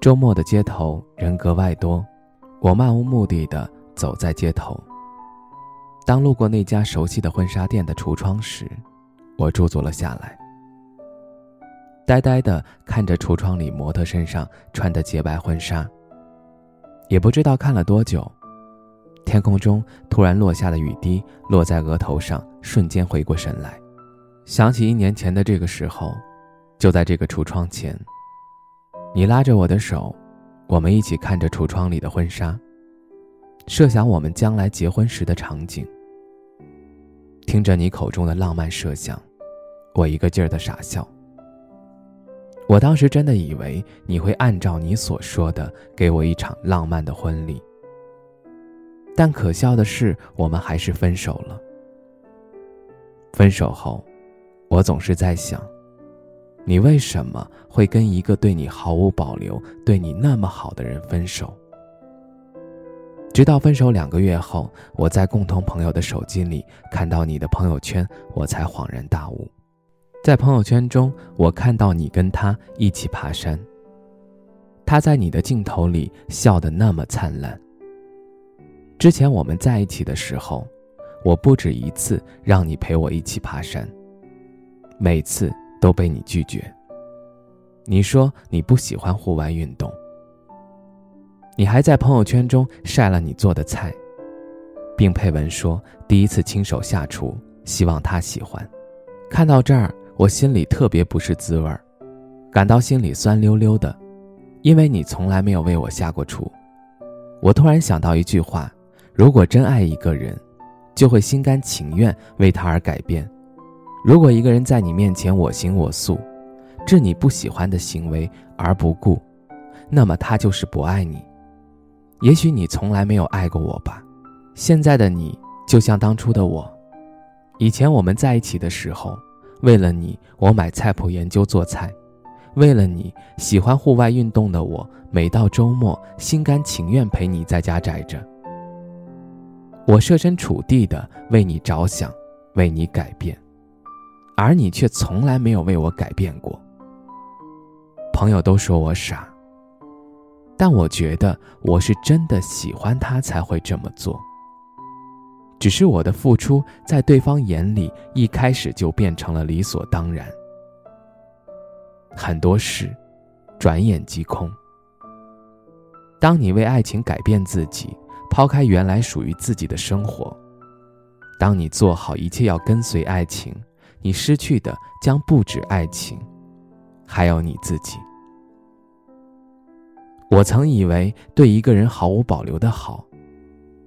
周末的街头人格外多，我漫无目的的走在街头。当路过那家熟悉的婚纱店的橱窗时，我驻足了下来，呆呆的看着橱窗里模特身上穿的洁白婚纱。也不知道看了多久，天空中突然落下的雨滴落在额头上，瞬间回过神来，想起一年前的这个时候，就在这个橱窗前。你拉着我的手，我们一起看着橱窗里的婚纱，设想我们将来结婚时的场景。听着你口中的浪漫设想，我一个劲儿的傻笑。我当时真的以为你会按照你所说的给我一场浪漫的婚礼，但可笑的是，我们还是分手了。分手后，我总是在想。你为什么会跟一个对你毫无保留、对你那么好的人分手？直到分手两个月后，我在共同朋友的手机里看到你的朋友圈，我才恍然大悟。在朋友圈中，我看到你跟他一起爬山。他在你的镜头里笑得那么灿烂。之前我们在一起的时候，我不止一次让你陪我一起爬山，每次。都被你拒绝。你说你不喜欢户外运动，你还在朋友圈中晒了你做的菜，并配文说第一次亲手下厨，希望他喜欢。看到这儿，我心里特别不是滋味儿，感到心里酸溜溜的，因为你从来没有为我下过厨。我突然想到一句话：如果真爱一个人，就会心甘情愿为他而改变。如果一个人在你面前我行我素，置你不喜欢的行为而不顾，那么他就是不爱你。也许你从来没有爱过我吧。现在的你就像当初的我，以前我们在一起的时候，为了你，我买菜谱研究做菜；为了你喜欢户外运动的我，每到周末心甘情愿陪你在家宅着。我设身处地的为你着想，为你改变。而你却从来没有为我改变过。朋友都说我傻，但我觉得我是真的喜欢他才会这么做。只是我的付出在对方眼里一开始就变成了理所当然。很多事，转眼即空。当你为爱情改变自己，抛开原来属于自己的生活，当你做好一切要跟随爱情。你失去的将不止爱情，还有你自己。我曾以为对一个人毫无保留的好，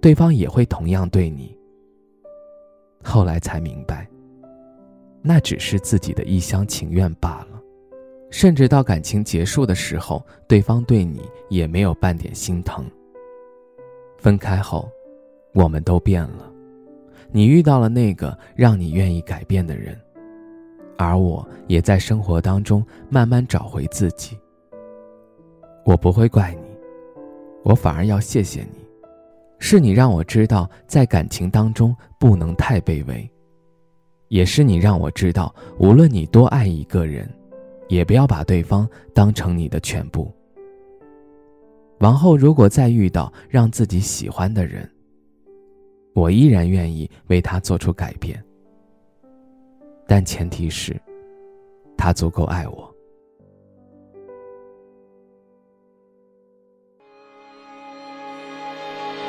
对方也会同样对你。后来才明白，那只是自己的一厢情愿罢了。甚至到感情结束的时候，对方对你也没有半点心疼。分开后，我们都变了。你遇到了那个让你愿意改变的人，而我也在生活当中慢慢找回自己。我不会怪你，我反而要谢谢你，是你让我知道在感情当中不能太卑微，也是你让我知道，无论你多爱一个人，也不要把对方当成你的全部。往后如果再遇到让自己喜欢的人，我依然愿意为他做出改变，但前提是，他足够爱我。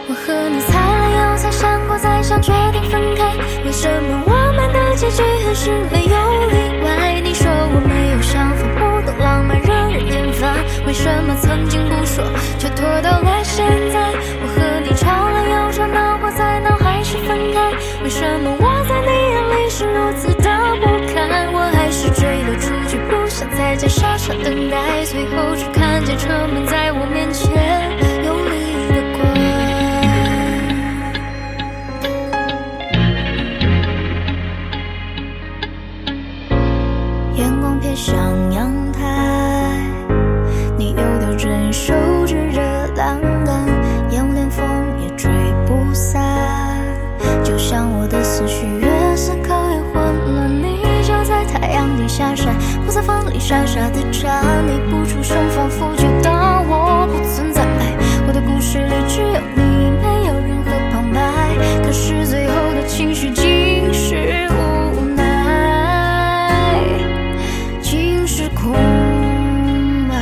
我和你猜了又猜，想过再想，决定分开。为什么我们的结局还是没有例外？你说我没有想法，不懂浪漫，惹人厌烦。为什么曾经不说，却拖到了现在？车门在我面前用力地关，阳光偏向阳台，你又叼着，你手指着栏杆，烟雾连风也吹不散，就像我的思绪。阳底下闪，不在房里傻傻的站，你不出声，仿佛就当我不存在。我的故事里只有你，没有任何旁白。可是最后的情绪竟是无奈，竟是空白。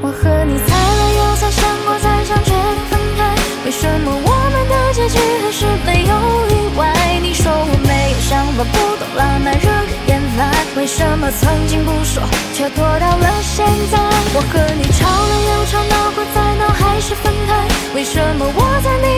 我和你猜了又猜，想过再想，决定分开。为什么我们的结局还是没有例外？你说我没有想法，不懂浪漫，惹。为什么曾经不说，却拖到了现在？我和你吵了又吵，闹过再闹，还是分开。为什么我在你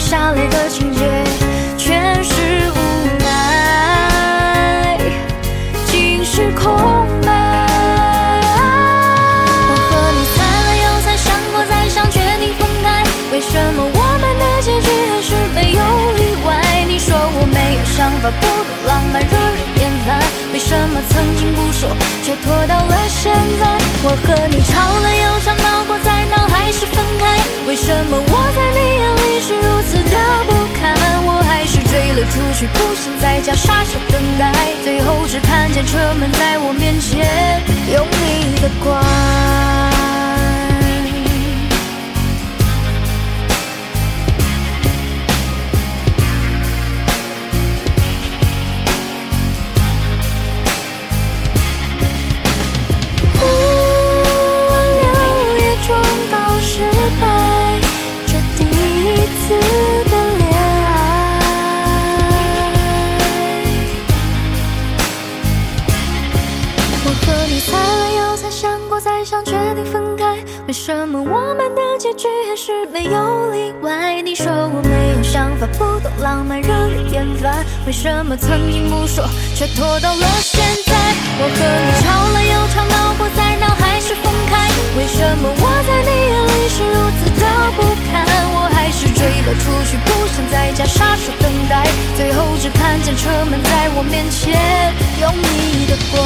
下来的情节全是无奈。竟是空白。我和你猜了又猜，想过再想，决定分开。为什么我们的结局还是没有例外？你说我没有想法，不懂浪漫，惹人厌烦。为什么曾经不说，却拖到了现在？我和你吵了又吵，闹过再闹，还是分开。为什么出去，不想在家傻傻等待。最后只看见车门在我面前用力的关。我猜了又猜，想过再想，决定分开。为什么我们的结局还是没有例外？你说我没有想法，不懂浪漫，惹人厌烦。为什么曾经不说，却拖到了现在？我和你吵了又吵，闹过再闹，还是分开。为什么我在你眼里是如此的不堪？我还是追了出去，不想在家傻傻等最后，只看见车门在我面前，用你的关。